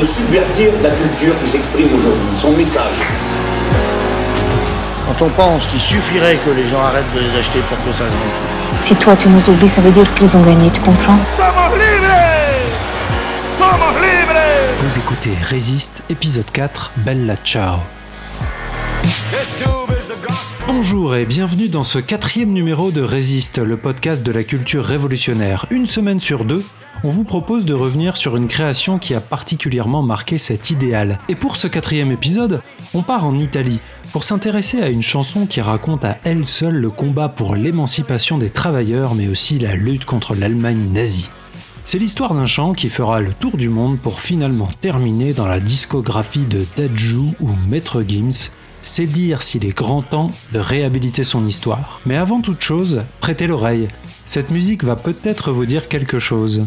de subvertir la culture qui s'exprime aujourd'hui, son message. Quand on pense qu'il suffirait que les gens arrêtent de les acheter pour que ça se vende. Si toi tu nous oublies, ça veut dire qu'ils ont gagné, tu comprends? Somos libres Somos libres Vous écoutez Résiste, épisode 4, Bella Ciao. Bonjour et bienvenue dans ce quatrième numéro de Résiste, le podcast de la culture révolutionnaire. Une semaine sur deux, on vous propose de revenir sur une création qui a particulièrement marqué cet idéal. Et pour ce quatrième épisode, on part en Italie pour s'intéresser à une chanson qui raconte à elle seule le combat pour l'émancipation des travailleurs mais aussi la lutte contre l'Allemagne nazie. C'est l'histoire d'un chant qui fera le tour du monde pour finalement terminer dans la discographie de Dadju ou Maître Gims. C'est dire s'il est grand temps de réhabiliter son histoire. Mais avant toute chose, prêtez l'oreille. Cette musique va peut-être vous dire quelque chose.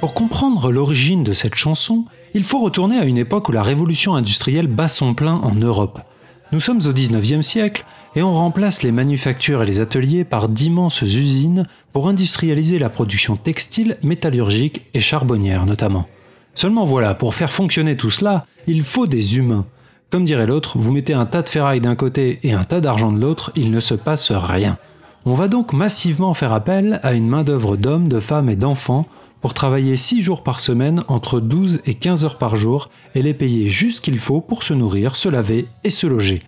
Pour comprendre l'origine de cette chanson, il faut retourner à une époque où la révolution industrielle bat son plein en Europe. Nous sommes au 19e siècle et on remplace les manufactures et les ateliers par d'immenses usines pour industrialiser la production textile, métallurgique et charbonnière notamment. Seulement voilà, pour faire fonctionner tout cela, il faut des humains. Comme dirait l'autre, vous mettez un tas de ferraille d'un côté et un tas d'argent de l'autre, il ne se passe rien. On va donc massivement faire appel à une main-d'œuvre d'hommes, de femmes et d'enfants pour travailler 6 jours par semaine entre 12 et 15 heures par jour et les payer juste ce qu'il faut pour se nourrir, se laver et se loger.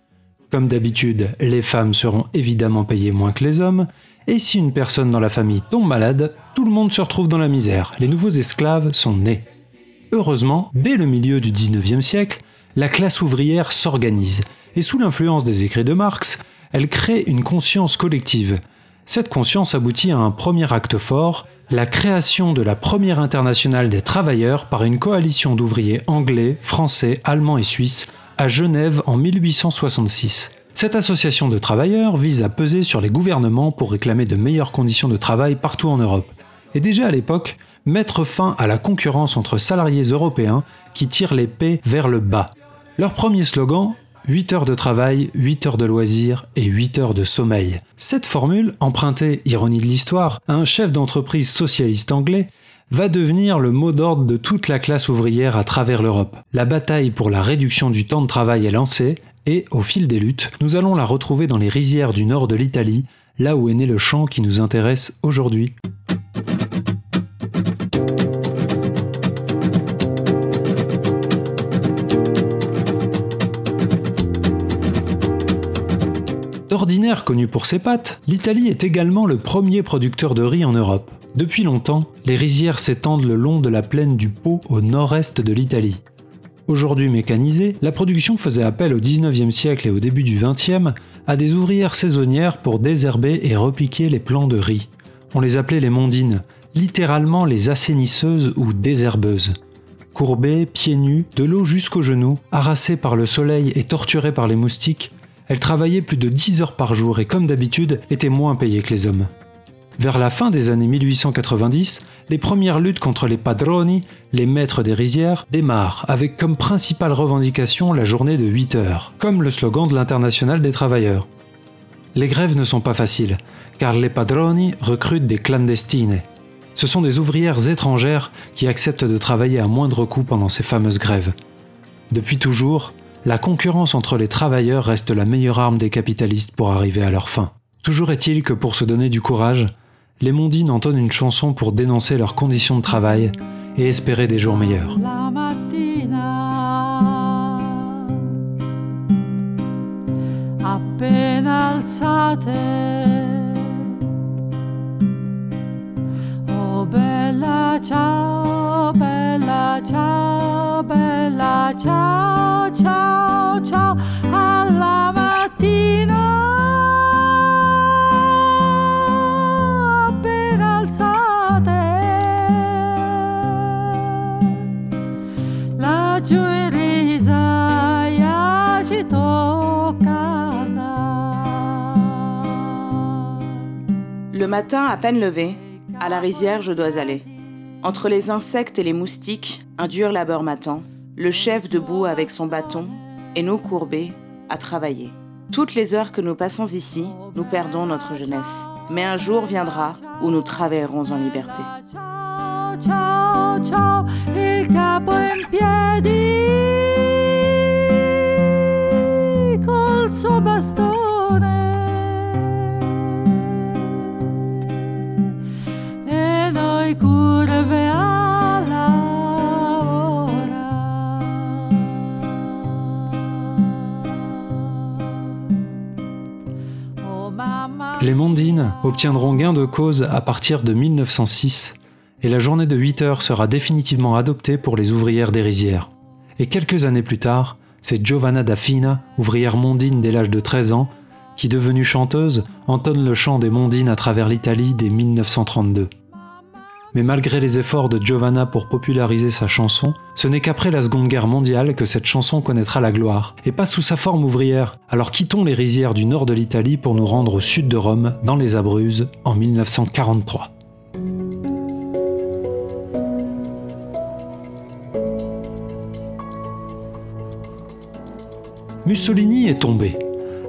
Comme d'habitude, les femmes seront évidemment payées moins que les hommes, et si une personne dans la famille tombe malade, tout le monde se retrouve dans la misère, les nouveaux esclaves sont nés. Heureusement, dès le milieu du 19e siècle, la classe ouvrière s'organise, et sous l'influence des écrits de Marx, elle crée une conscience collective. Cette conscience aboutit à un premier acte fort, la création de la première internationale des travailleurs par une coalition d'ouvriers anglais, français, allemands et suisses à Genève en 1866. Cette association de travailleurs vise à peser sur les gouvernements pour réclamer de meilleures conditions de travail partout en Europe. Et déjà à l'époque, mettre fin à la concurrence entre salariés européens qui tirent paix vers le bas. Leur premier slogan 8 heures de travail, 8 heures de loisirs et 8 heures de sommeil. Cette formule, empruntée, ironie de l'histoire, à un chef d'entreprise socialiste anglais, va devenir le mot d'ordre de toute la classe ouvrière à travers l'Europe. La bataille pour la réduction du temps de travail est lancée, et, au fil des luttes, nous allons la retrouver dans les rizières du nord de l'Italie, là où est né le chant qui nous intéresse aujourd'hui. D'ordinaire connu pour ses pâtes, l'Italie est également le premier producteur de riz en Europe. Depuis longtemps, les rizières s'étendent le long de la plaine du Pô au nord-est de l'Italie. Aujourd'hui mécanisée, la production faisait appel au 19e siècle et au début du 20e à des ouvrières saisonnières pour désherber et repiquer les plants de riz. On les appelait les mondines, littéralement les assainisseuses ou désherbeuses. Courbées, pieds nus, de l'eau jusqu'aux genoux, harassées par le soleil et torturées par les moustiques, elle travaillait plus de 10 heures par jour et comme d'habitude était moins payée que les hommes. Vers la fin des années 1890, les premières luttes contre les padroni, les maîtres des rizières, démarrent avec comme principale revendication la journée de 8 heures, comme le slogan de l'International des travailleurs. Les grèves ne sont pas faciles, car les padroni recrutent des clandestines. Ce sont des ouvrières étrangères qui acceptent de travailler à moindre coût pendant ces fameuses grèves. Depuis toujours, la concurrence entre les travailleurs reste la meilleure arme des capitalistes pour arriver à leur fin. Toujours est-il que pour se donner du courage, les mondines entonnent une chanson pour dénoncer leurs conditions de travail et espérer des jours meilleurs. Le matin, à peine levé, à la rizière je dois aller. Entre les insectes et les moustiques, un dur labeur m'attend. Le chef debout avec son bâton et nous courbés à travailler. Toutes les heures que nous passons ici, nous perdons notre jeunesse. Mais un jour viendra où nous travaillerons en liberté. Ciao, ciao, ciao, il capo Les Mondines obtiendront gain de cause à partir de 1906 et la journée de 8 heures sera définitivement adoptée pour les ouvrières des rizières. Et quelques années plus tard, c'est Giovanna da Fina, ouvrière mondine dès l'âge de 13 ans, qui, devenue chanteuse, entonne le chant des mondines à travers l'Italie dès 1932. Mais malgré les efforts de Giovanna pour populariser sa chanson, ce n'est qu'après la Seconde Guerre mondiale que cette chanson connaîtra la gloire, et pas sous sa forme ouvrière. Alors quittons les rizières du nord de l'Italie pour nous rendre au sud de Rome, dans les Abruzzes, en 1943. Mussolini est tombé.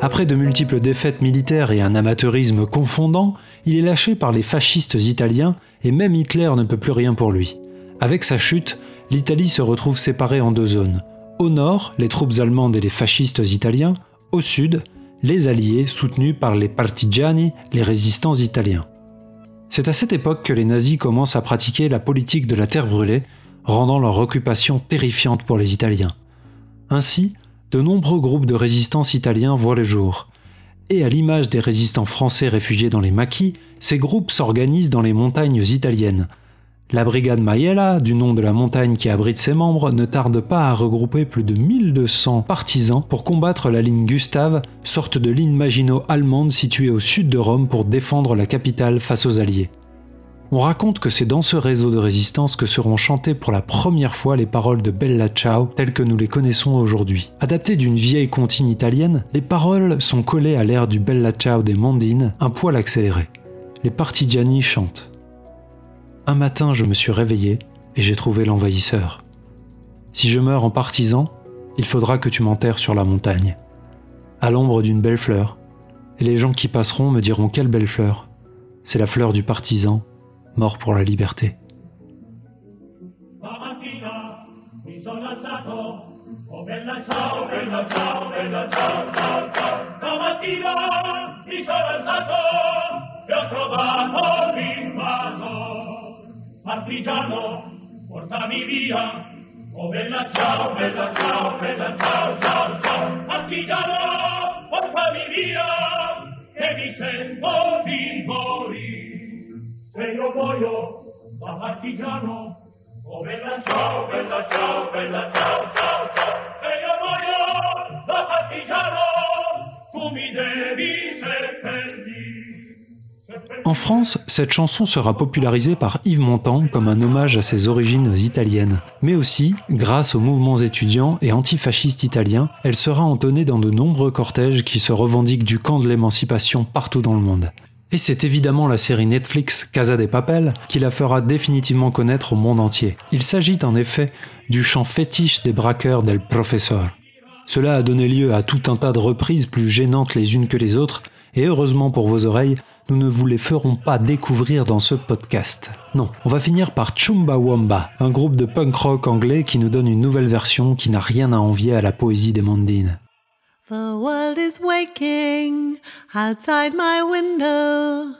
Après de multiples défaites militaires et un amateurisme confondant, il est lâché par les fascistes italiens et même Hitler ne peut plus rien pour lui. Avec sa chute, l'Italie se retrouve séparée en deux zones. Au nord, les troupes allemandes et les fascistes italiens. Au sud, les Alliés soutenus par les partigiani, les résistants italiens. C'est à cette époque que les nazis commencent à pratiquer la politique de la terre brûlée, rendant leur occupation terrifiante pour les Italiens. Ainsi, de nombreux groupes de résistance italiens voient le jour. Et à l'image des résistants français réfugiés dans les maquis, ces groupes s'organisent dans les montagnes italiennes. La brigade Maiella, du nom de la montagne qui abrite ses membres, ne tarde pas à regrouper plus de 1200 partisans pour combattre la ligne Gustave, sorte de ligne Maginot allemande située au sud de Rome pour défendre la capitale face aux Alliés. On raconte que c'est dans ce réseau de résistance que seront chantées pour la première fois les paroles de Bella Ciao telles que nous les connaissons aujourd'hui. Adaptées d'une vieille comptine italienne, les paroles sont collées à l'air du Bella Ciao des Mondines, un poil accéléré. Les partigiani chantent. Un matin, je me suis réveillé et j'ai trouvé l'envahisseur. Si je meurs en partisan, il faudra que tu m'enterres sur la montagne, à l'ombre d'une belle fleur, et les gens qui passeront me diront quelle belle fleur. C'est la fleur du partisan, mort pour la liberté. En France, cette chanson sera popularisée par Yves Montand comme un hommage à ses origines italiennes. Mais aussi, grâce aux mouvements étudiants et antifascistes italiens, elle sera entonnée dans de nombreux cortèges qui se revendiquent du camp de l'émancipation partout dans le monde. Et c'est évidemment la série Netflix Casa de Papel qui la fera définitivement connaître au monde entier. Il s'agit en effet du chant fétiche des braqueurs del Professor. Cela a donné lieu à tout un tas de reprises plus gênantes les unes que les autres, et heureusement pour vos oreilles, nous ne vous les ferons pas découvrir dans ce podcast. Non, on va finir par Chumbawamba, un groupe de punk rock anglais qui nous donne une nouvelle version qui n'a rien à envier à la poésie des Mondines. The world is waking outside my window.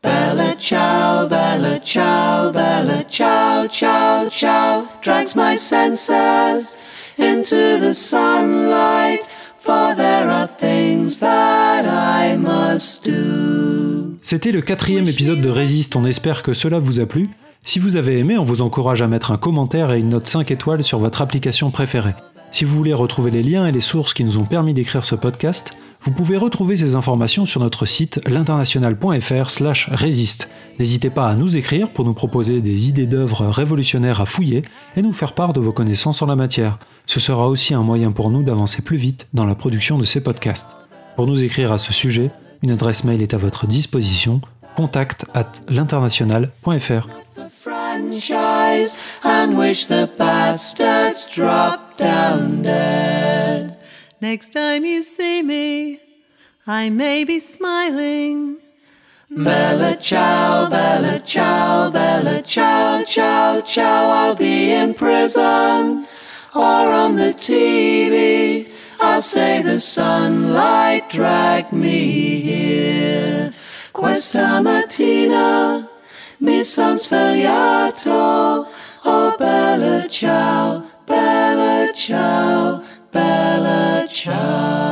Bella ciao, bella ciao, bella ciao, ciao, ciao, drags my senses into the sunlight. For there are things that I must do. C'était le quatrième épisode de Résiste, on espère que cela vous a plu. Si vous avez aimé, on vous encourage à mettre un commentaire et une note 5 étoiles sur votre application préférée. Si vous voulez retrouver les liens et les sources qui nous ont permis d'écrire ce podcast, vous pouvez retrouver ces informations sur notre site l'international.fr slash résiste. N'hésitez pas à nous écrire pour nous proposer des idées d'œuvres révolutionnaires à fouiller et nous faire part de vos connaissances en la matière. Ce sera aussi un moyen pour nous d'avancer plus vite dans la production de ces podcasts. Pour nous écrire à ce sujet, une adresse mail est à votre disposition contact at l'international.fr. down dead. Next time you see me, I may be smiling. Bella ciao, bella ciao, bella ciao, ciao, ciao. I'll be in prison or on the TV. I'll say the sunlight dragged me here. Questa mattina mi son svegliato. Oh, bella ciao, bella ciao, bella ciao.